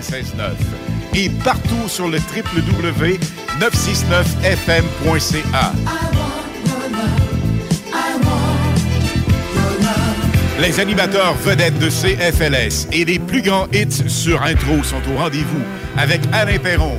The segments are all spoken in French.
96.9. Et partout sur le www.969fm.ca. Les animateurs vedettes de CFLS et les plus grands hits sur intro sont au rendez-vous avec Alain Perron,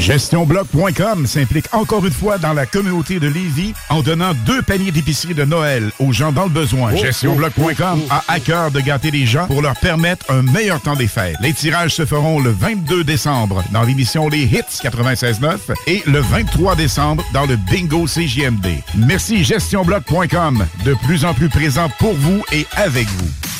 GestionBloc.com s'implique encore une fois dans la communauté de Lévis en donnant deux paniers d'épicerie de Noël aux gens dans le besoin. GestionBloc.com a à cœur de gâter les gens pour leur permettre un meilleur temps des fêtes. Les tirages se feront le 22 décembre dans l'émission Les Hits 96.9 et le 23 décembre dans le Bingo CJMD. Merci GestionBloc.com, de plus en plus présent pour vous et avec vous.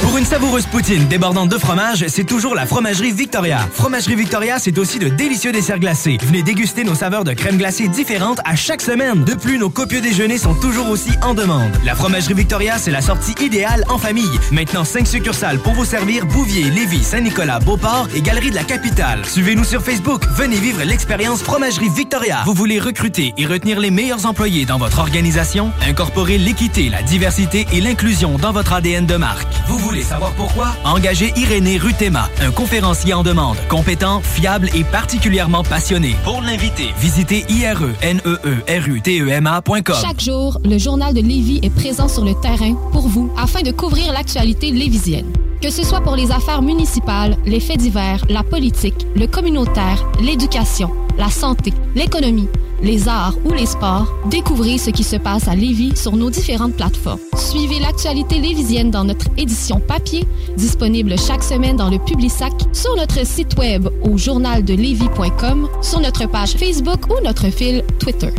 Pour une savoureuse poutine débordante de fromage, c'est toujours la Fromagerie Victoria. Fromagerie Victoria, c'est aussi de délicieux desserts glacés. Venez déguster nos saveurs de crème glacée différentes à chaque semaine. De plus, nos copieux déjeuners sont toujours aussi en demande. La Fromagerie Victoria, c'est la sortie idéale en famille. Maintenant, 5 succursales pour vous servir Bouvier, Lévis, Saint-Nicolas, Beauport et Galerie de la Capitale. Suivez-nous sur Facebook. Venez vivre l'expérience Fromagerie Victoria. Vous voulez recruter et retenir les meilleurs employés dans votre organisation? Incorporez l'équité, la diversité et l'inclusion dans votre ADN de marque. Voulez savoir pourquoi? Engagez Irénée Rutema, un conférencier en demande, compétent, fiable et particulièrement passionné. Pour l'inviter, visitez E ireneerutema.com. Chaque jour, le journal de Lévis est présent sur le terrain pour vous afin de couvrir l'actualité lévisienne. Que ce soit pour les affaires municipales, les faits divers, la politique, le communautaire, l'éducation, la santé, l'économie, les arts ou les sports, découvrez ce qui se passe à Lévis sur nos différentes plateformes. Suivez l'actualité lévisienne dans notre édition papier, disponible chaque semaine dans le Publisac, sur notre site web au journaldelevis.com, sur notre page Facebook ou notre fil Twitter.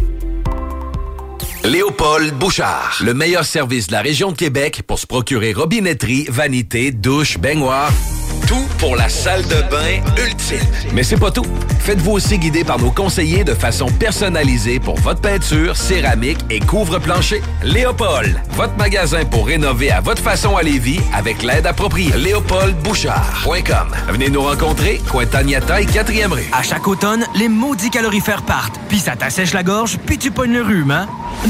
Léopold Bouchard, le meilleur service de la région de Québec pour se procurer robinetterie, vanité, douche, baignoire. Tout pour la salle de bain ultime. Mais c'est pas tout. Faites-vous aussi guider par nos conseillers de façon personnalisée pour votre peinture, céramique et couvre-plancher. Léopold, votre magasin pour rénover à votre façon à Lévis avec l'aide appropriée. LéopoldBouchard.com. Venez nous rencontrer, Cointagnata et 4e rue. À chaque automne, les maudits calorifères partent. Puis ça t'assèche la gorge, puis tu pognes le rhume, hein?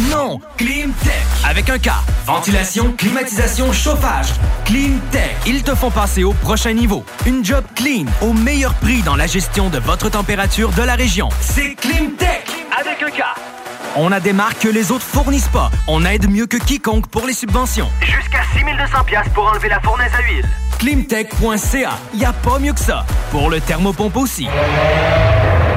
Non! Climtech! Avec un K. Ventilation, climatisation, chauffage. Climtech. Ils te font passer au prochain niveau. Une job clean, au meilleur prix dans la gestion de votre température de la région. C'est Climtech! Avec un K. On a des marques que les autres fournissent pas. On aide mieux que quiconque pour les subventions. Jusqu'à 6200 pièces pour enlever la fournaise à huile. Climtech.ca. Y a pas mieux que ça. Pour le thermopompe aussi.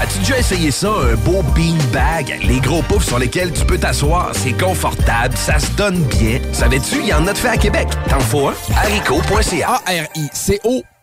As-tu déjà essayé ça, un beau beanbag? Les gros poufs sur lesquels tu peux t'asseoir, c'est confortable, ça se donne bien. Savais-tu, il y en a de fait à Québec. T'en faut un? haricot.ca. A-R-I-C-O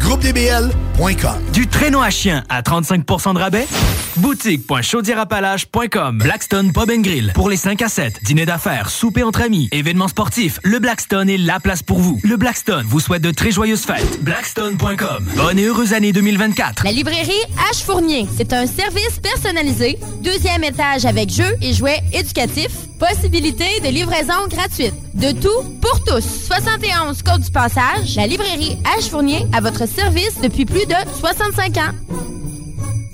GroupeDBL.com Du traîneau à chien à 35% de rabais? Boutique.chaudierapalage.com Blackstone Pub and Grill. Pour les 5 à 7, dîner d'affaires, souper entre amis, événements sportifs, le Blackstone est la place pour vous. Le Blackstone vous souhaite de très joyeuses fêtes. Blackstone.com. Bonne et heureuse année 2024. La librairie H Fournier, c'est un service personnalisé, deuxième étage avec jeux et jouets éducatifs, possibilité de livraison gratuite. De tout pour tous. 71 Côte du Passage, la librairie H Fournier à votre service depuis plus de 65 ans.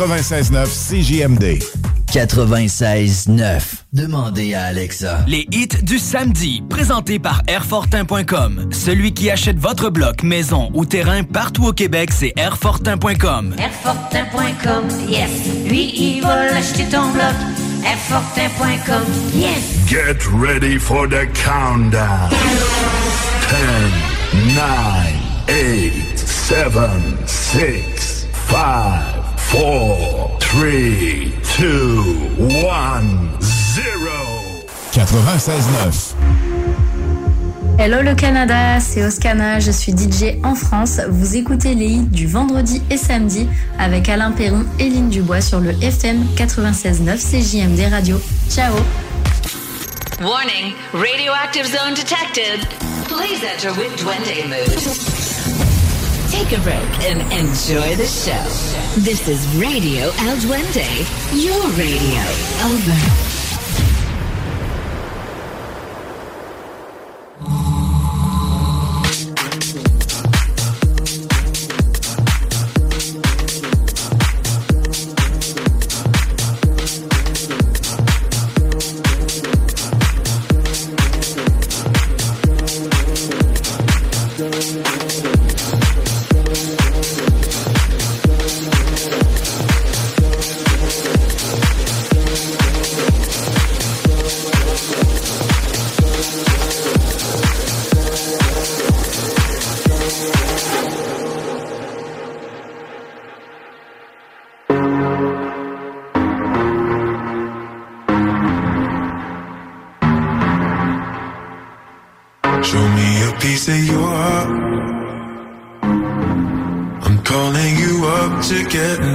96.9 CJMD. 96.9. Demandez à Alexa. Les hits du samedi, présentés par Airfortin.com. Celui qui achète votre bloc, maison ou terrain partout au Québec, c'est Airfortin.com. Airfortin.com, yes. Lui, il va l'acheter ton bloc. Airfortin.com, yes. Get ready for the countdown. 10, 9, 8, 7, 6, 5, 4, 3, 2, 1, 0. 96.9. Hello le Canada, c'est Oscana, je suis DJ en France. Vous écoutez les hits du vendredi et samedi avec Alain Perron et Lynn Dubois sur le FM 96.9 CJMD Radio. Ciao Warning, radioactive zone detected. Please enter with Duende mood. Take a break and enjoy the show. This is Radio El Duende, your radio. Over.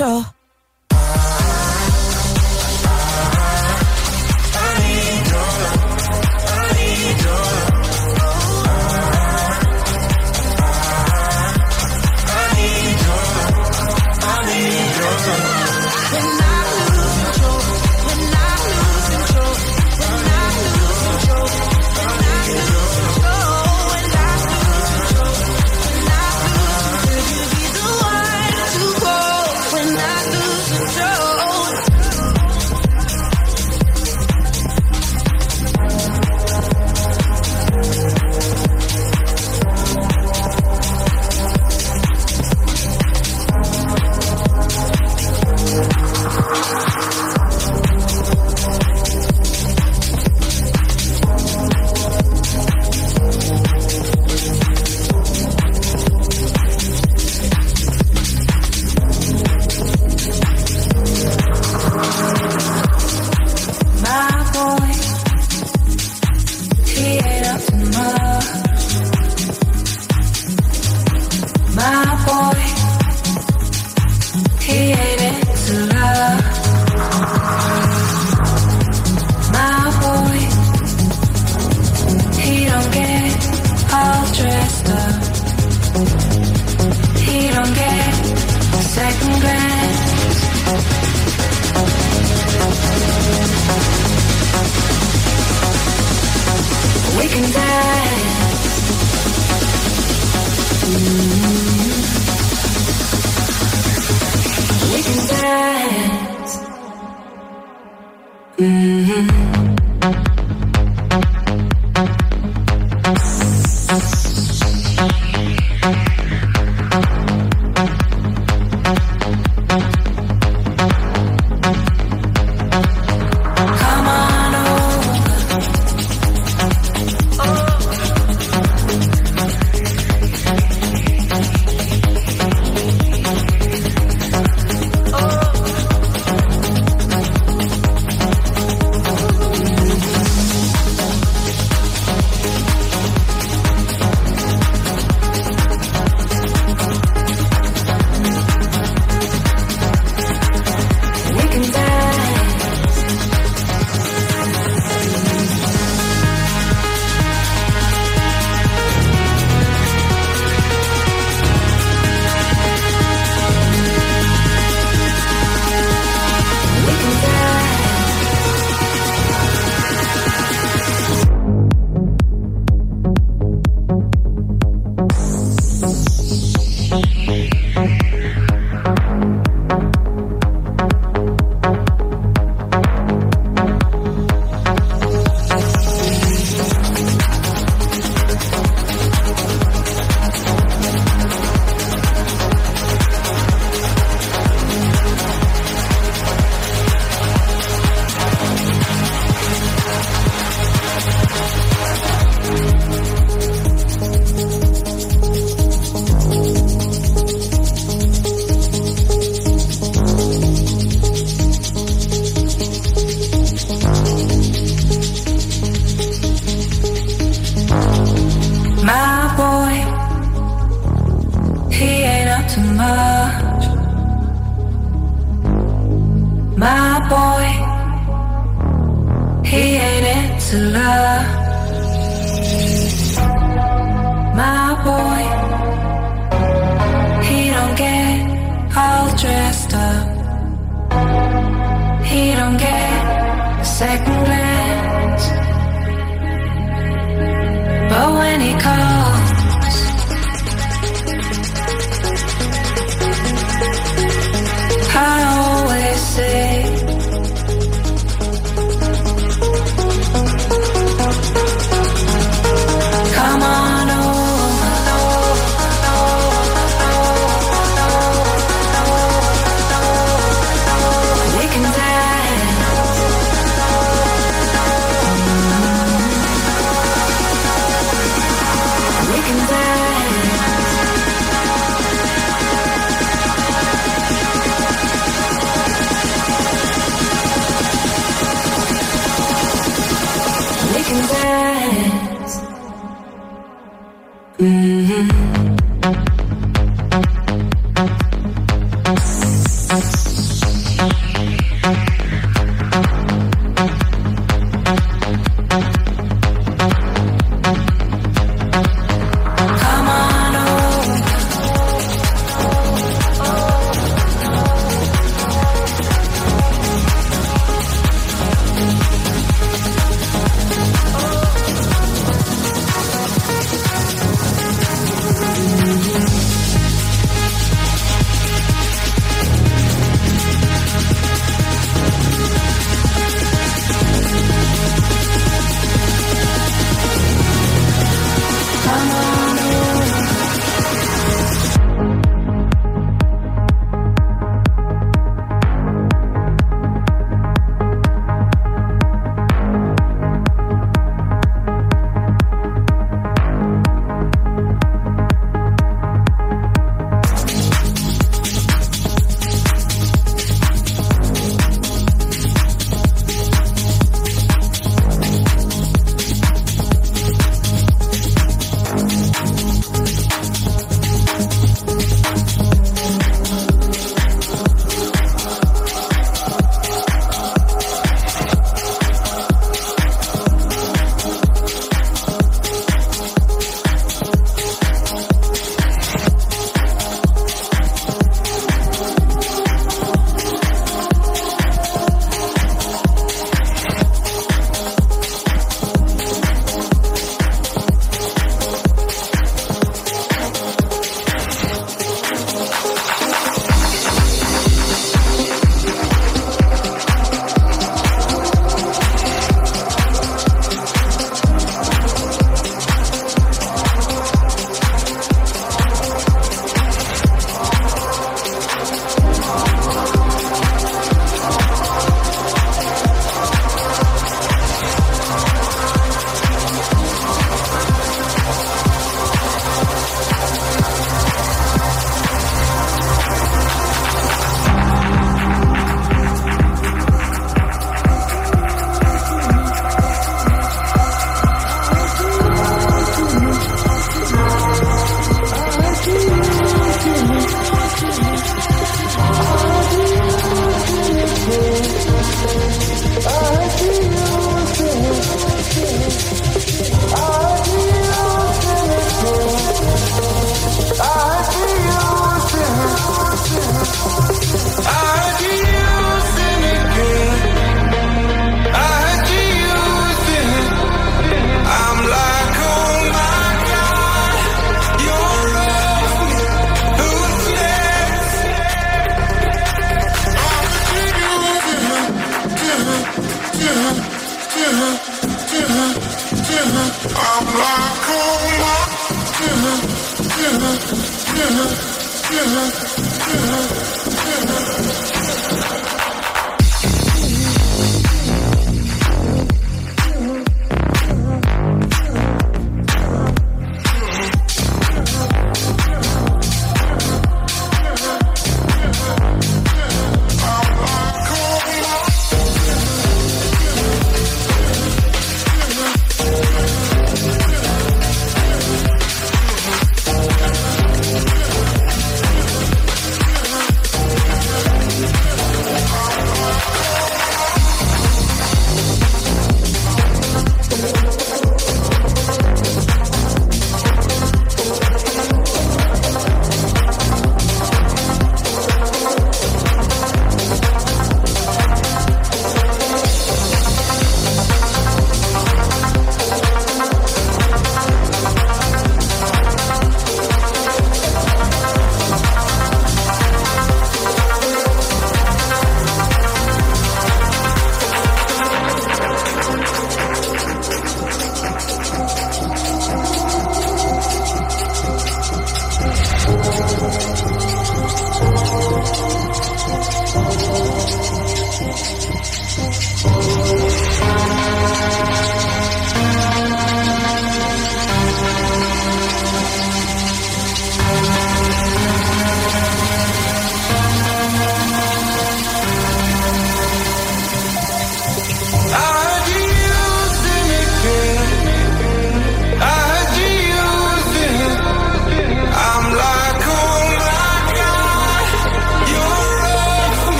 sure. Boy, he don't get all dressed up. He don't get a second glance. But when he calls,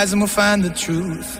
lies and we'll find the truth.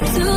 So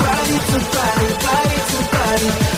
body, to body, body to body,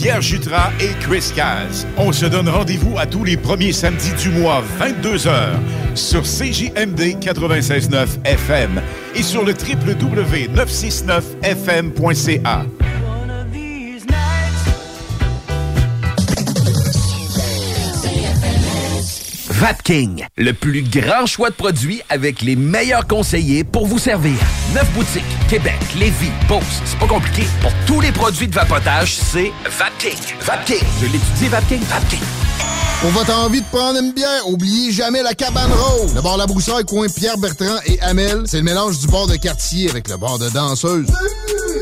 Pierre Jutras et Chris Caz. On se donne rendez-vous à tous les premiers samedis du mois, 22h, sur CJMD 96.9 FM et sur le www.969fm.ca. Vapking, le plus grand choix de produits avec les meilleurs conseillers pour vous servir. Neuf boutiques, Québec, Lévis, Beauce, c'est pas compliqué. Pour tous les produits de vapotage, c'est Vapking. Vapking. Je l'étudie, Vapking. Vapking. Pour votre envie de prendre une bière, oubliez jamais la cabane rose. Le bar La Broussaille, coin Pierre Bertrand et Amel, c'est le mélange du bar de quartier avec le bar de danseuse.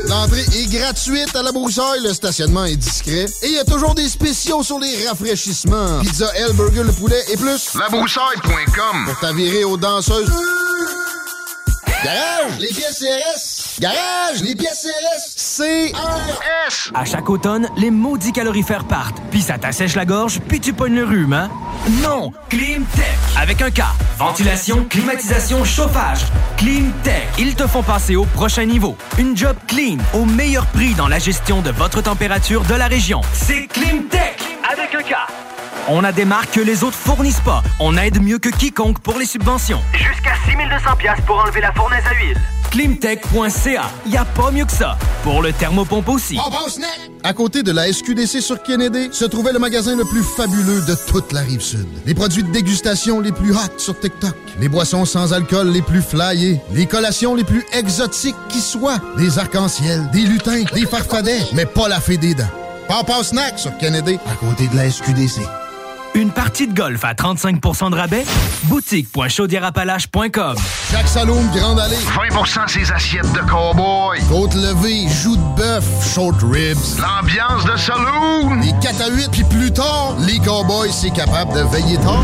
L'entrée est gratuite à La Broussaille, le stationnement est discret et il y a toujours des spéciaux sur les rafraîchissements. Pizza L, burger, le poulet et plus. Labroussaille.com pour t'avirer aux danseuses. Garage, les pièces CRS. Garage, les pièces CRS. CRS. À chaque automne, les maudits calorifères partent, puis ça t'assèche la gorge, puis tu pognes le rhume, hein? Non! Climtech! Avec un K. Ventilation, climatisation, chauffage. Climtech. Ils te font passer au prochain niveau. Une job clean, au meilleur prix dans la gestion de votre température de la région. C'est Climtech! Avec un K. On a des marques que les autres fournissent pas. On aide mieux que quiconque pour les subventions. Jusqu'à 6200 pièces pour enlever la fournaise à huile. Climtech.ca. Y a pas mieux que ça. Pour le thermopompe aussi. À côté de la SQDC sur Kennedy, se trouvait le magasin le plus fabuleux de toute la rive sud. Les produits de dégustation les plus hot sur TikTok. Les boissons sans alcool les plus flyées. Les collations les plus exotiques qui soient. Des arcs-en-ciel, des lutins, des farfadets, mais pas la fée des dents. Papa Snack sur Kennedy, à côté de la SQDC. Une partie de golf à 35% de rabais? Boutique.chaudierapalache.com Jacques Saloum, Grande Allée. 20% ses assiettes de cowboy. Côte levée, joues de bœuf, short ribs. L'ambiance de saloon. Les 4 à 8, puis plus tard, les cowboys, c'est capable de veiller tard.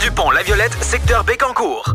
du pont La Violette, secteur Bécancourt.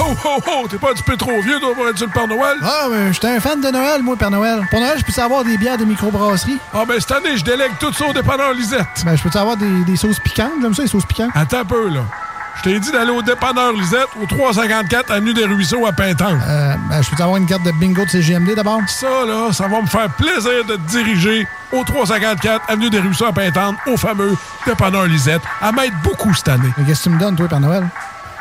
Oh, oh, oh, t'es pas un petit peu trop vieux, toi, pour être sur le Père Noël? Ah, mais j'étais un fan de Noël, moi, Père Noël. Pour Noël, je peux avoir des bières de microbrasserie? Ah, ben cette année, je délègue tout ça au dépanneur Lisette. Ben, je peux avoir des, des sauces piquantes? J'aime ça, les sauces piquantes. Attends un peu, là. Je t'ai dit d'aller au dépanneur Lisette, au 354 Avenue des Ruisseaux à Pintan. Euh, ben, je peux avoir une carte de bingo de CGMD d'abord? Ça, là, ça va me faire plaisir de te diriger au 354 Avenue des Ruisseaux à Pintan, au fameux dépanneur Lisette, à m'aide beaucoup cette année. Mais qu'est-ce que tu me donnes, toi, Père Noël?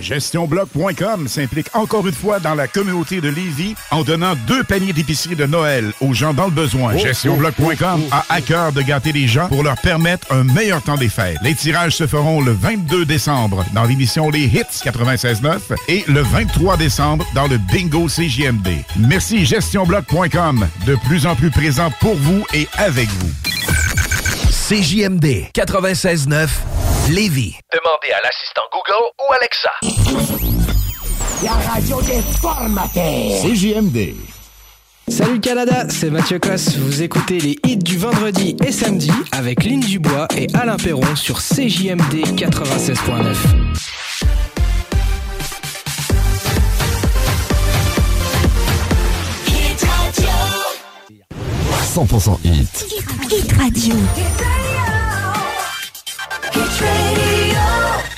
GestionBloc.com s'implique encore une fois dans la communauté de Lévis en donnant deux paniers d'épicerie de Noël aux gens dans le besoin. Oh, GestionBloc.com oh, oh. a à cœur de gâter les gens pour leur permettre un meilleur temps des fêtes. Les tirages se feront le 22 décembre dans l'émission Les Hits 96.9 et le 23 décembre dans le Bingo CJMD. Merci GestionBloc.com, de plus en plus présent pour vous et avec vous. CJMD 96.9 Lévis. Demandez à l'assistant Google ou Alexa. La radio des formateurs. CJMD. Salut Canada, c'est Mathieu Cosse. Vous écoutez les hits du vendredi et samedi avec Lynn Dubois et Alain Perron sur CJMD 96.9. 100% hit. Hit Radio. Hit Radio.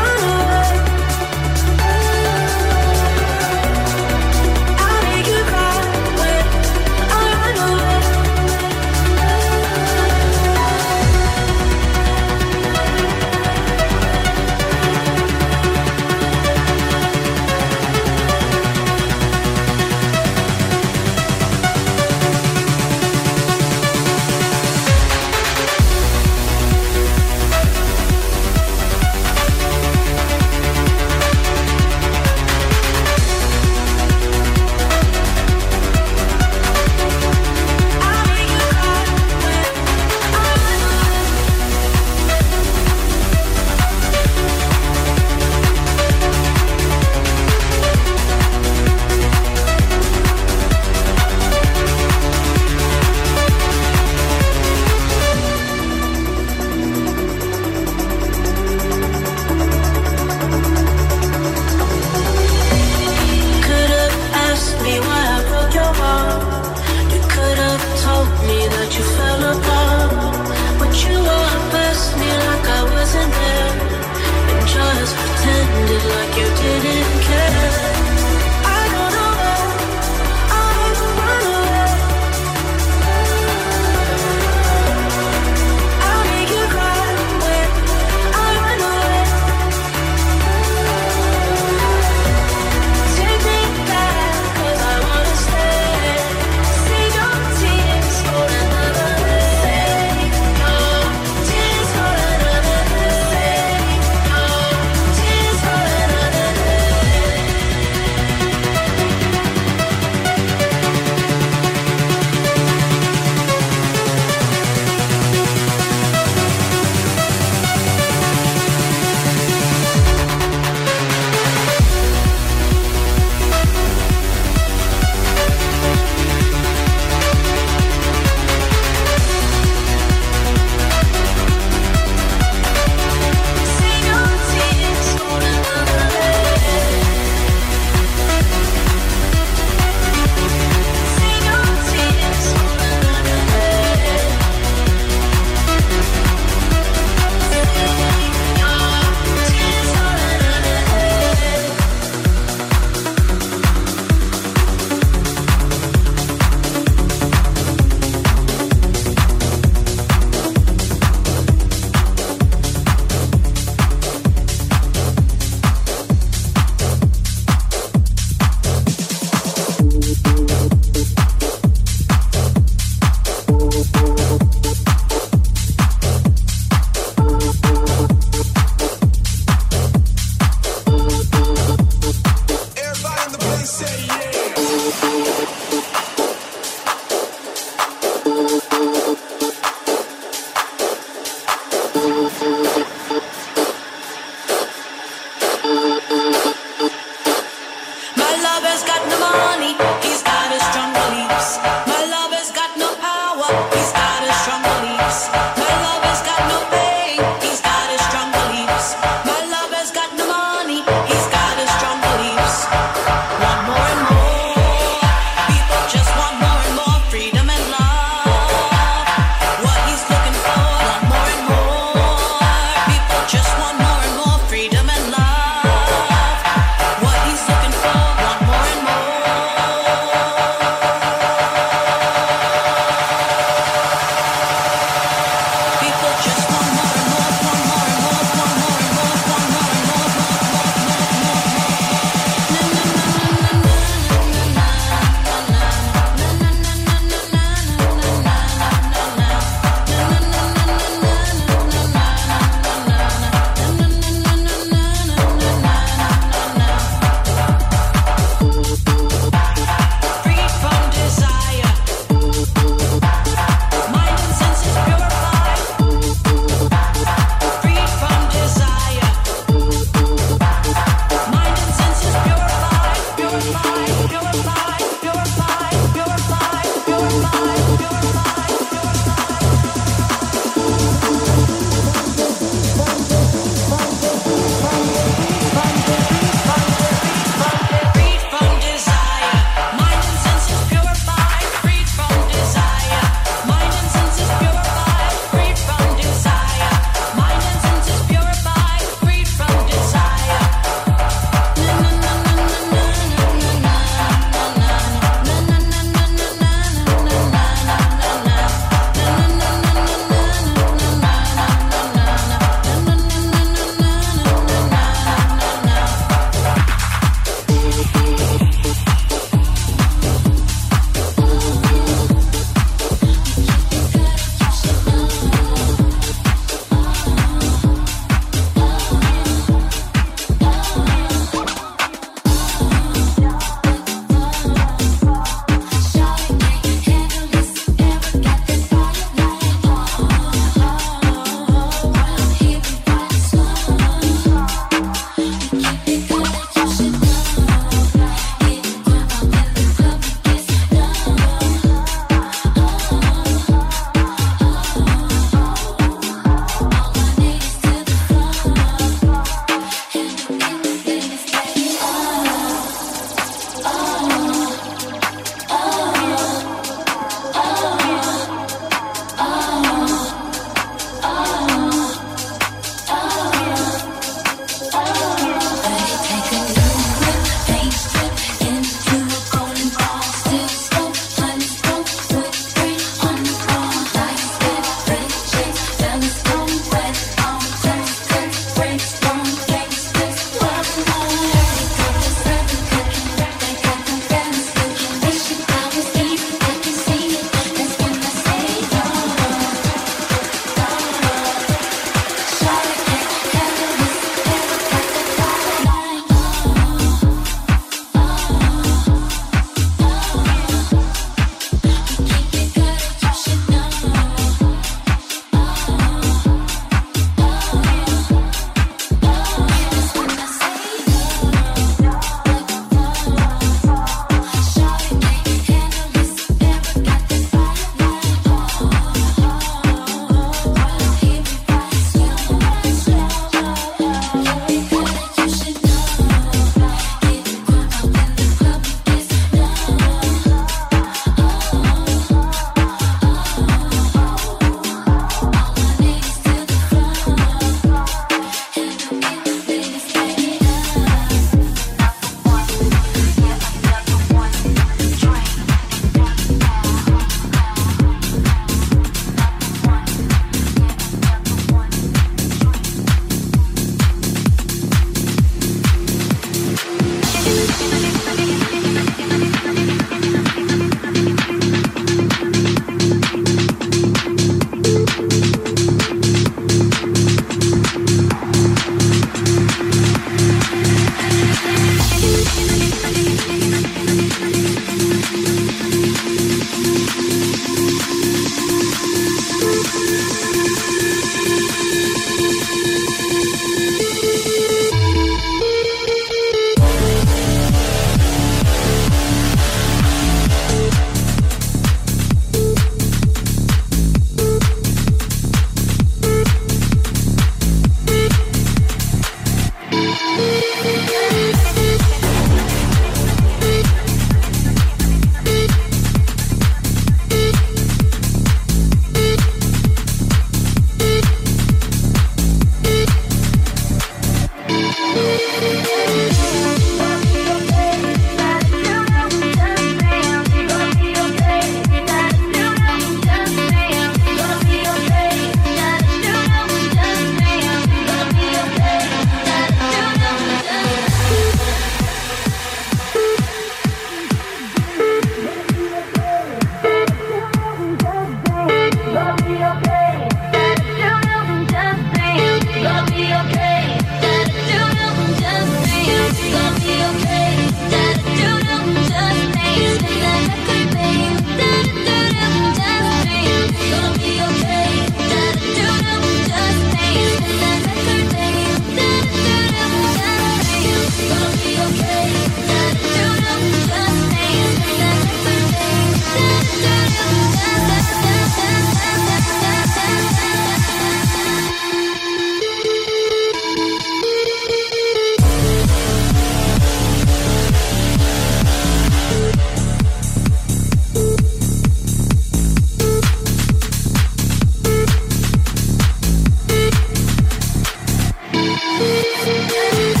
Thank you.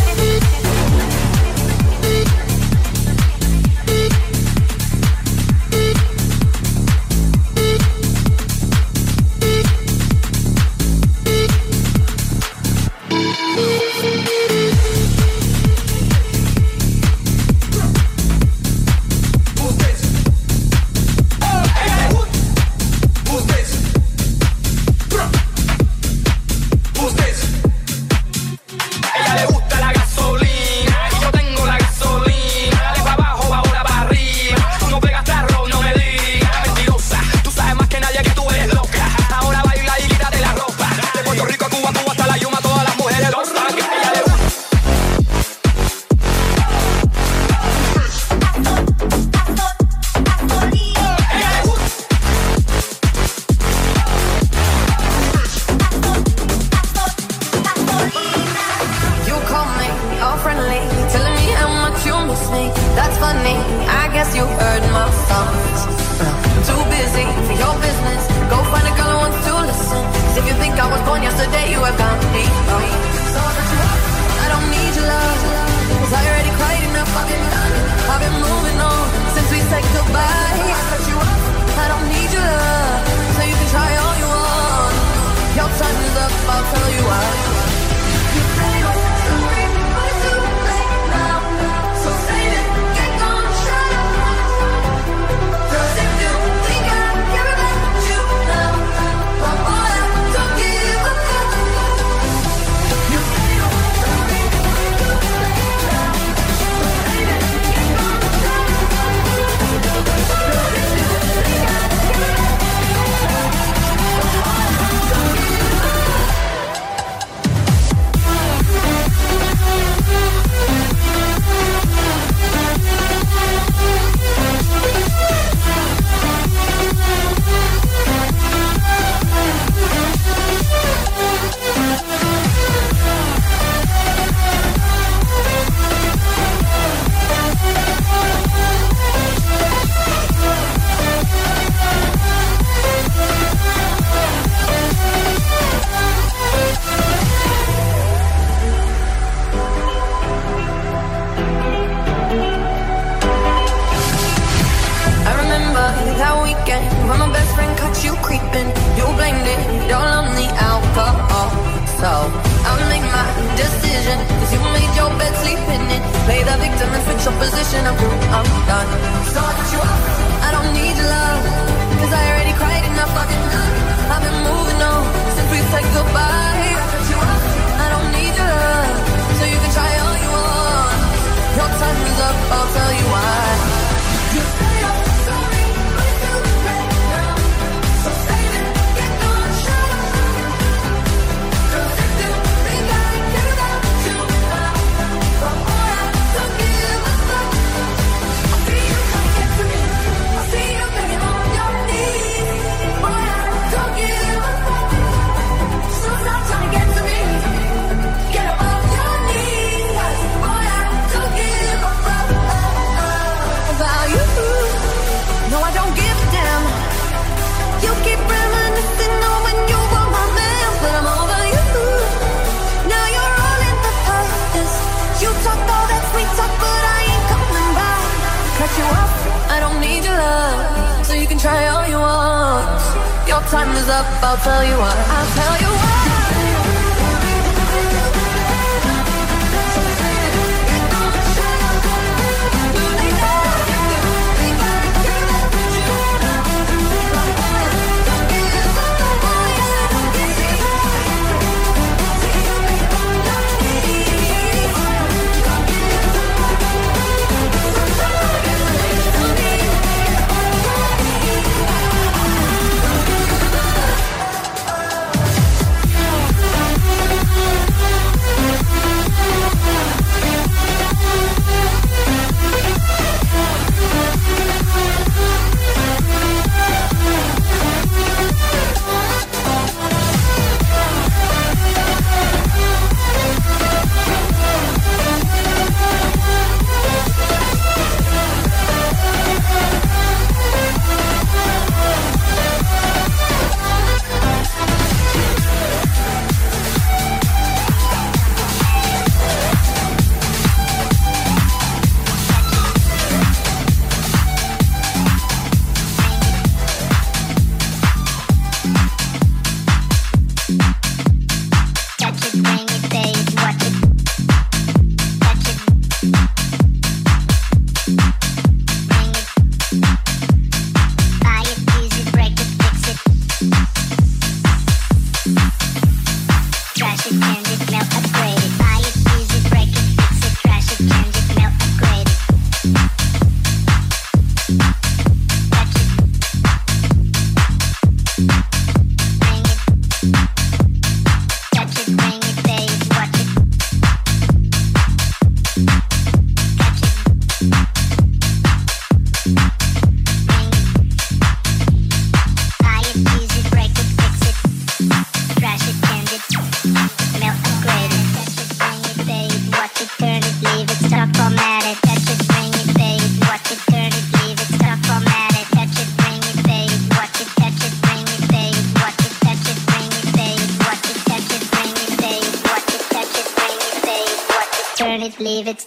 I don't need your love, so you can try all you want. Your time is up, I'll tell you what. I'll tell you what.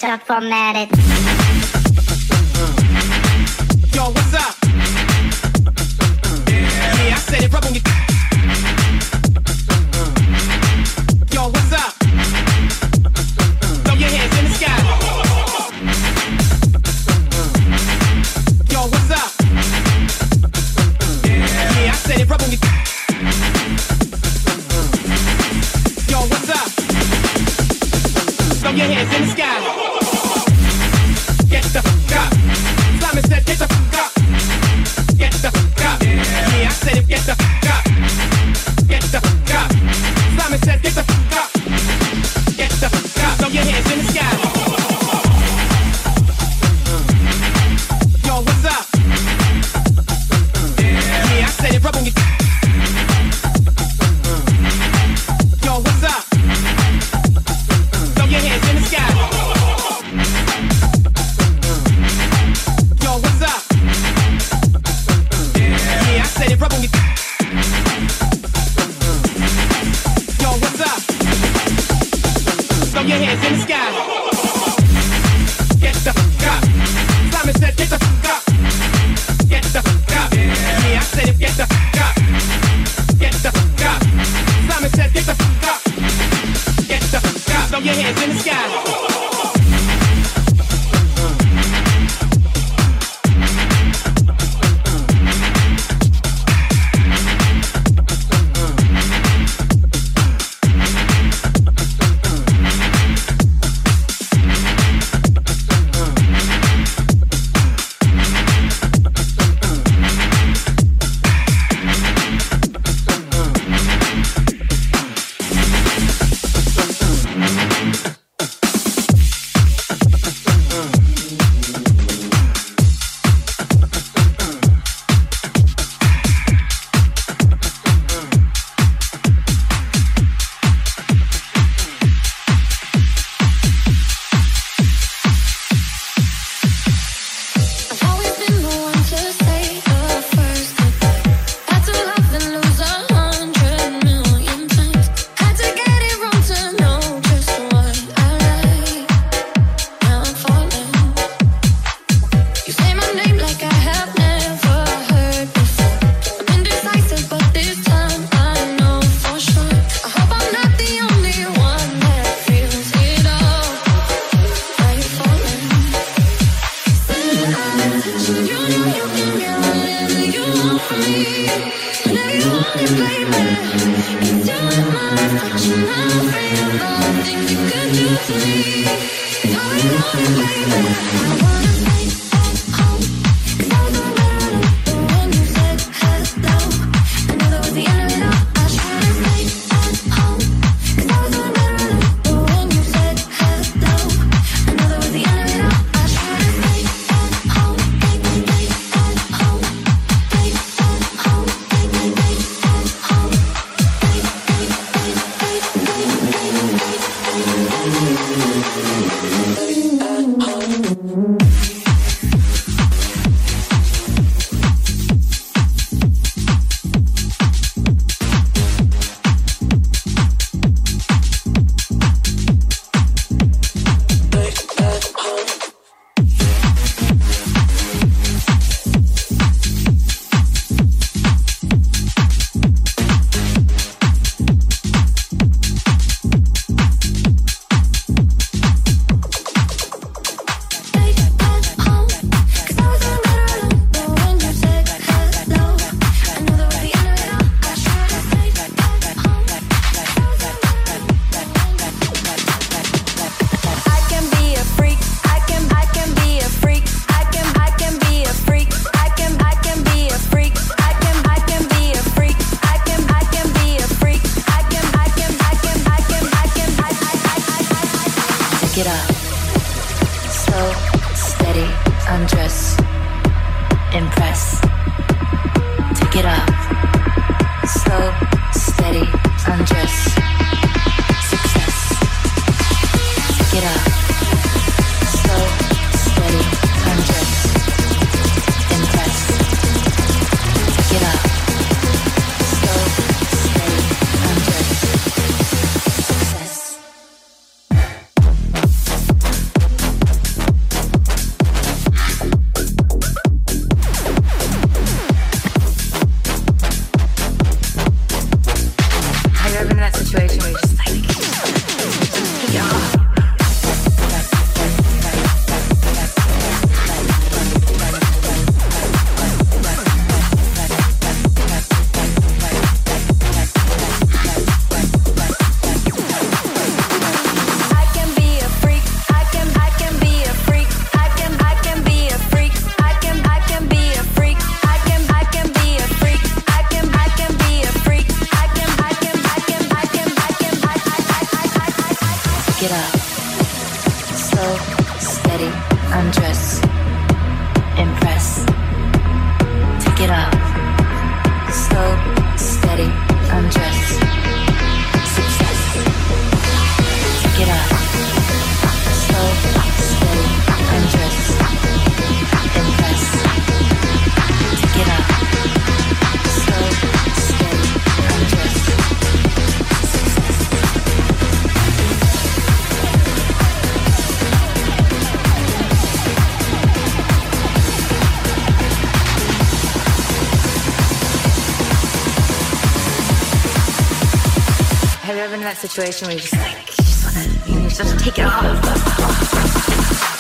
stuck formatted. Throw your hands in the sky. situation where you're just like, you just want to, you just have to take it off.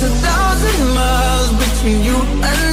There's a thousand miles between you and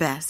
best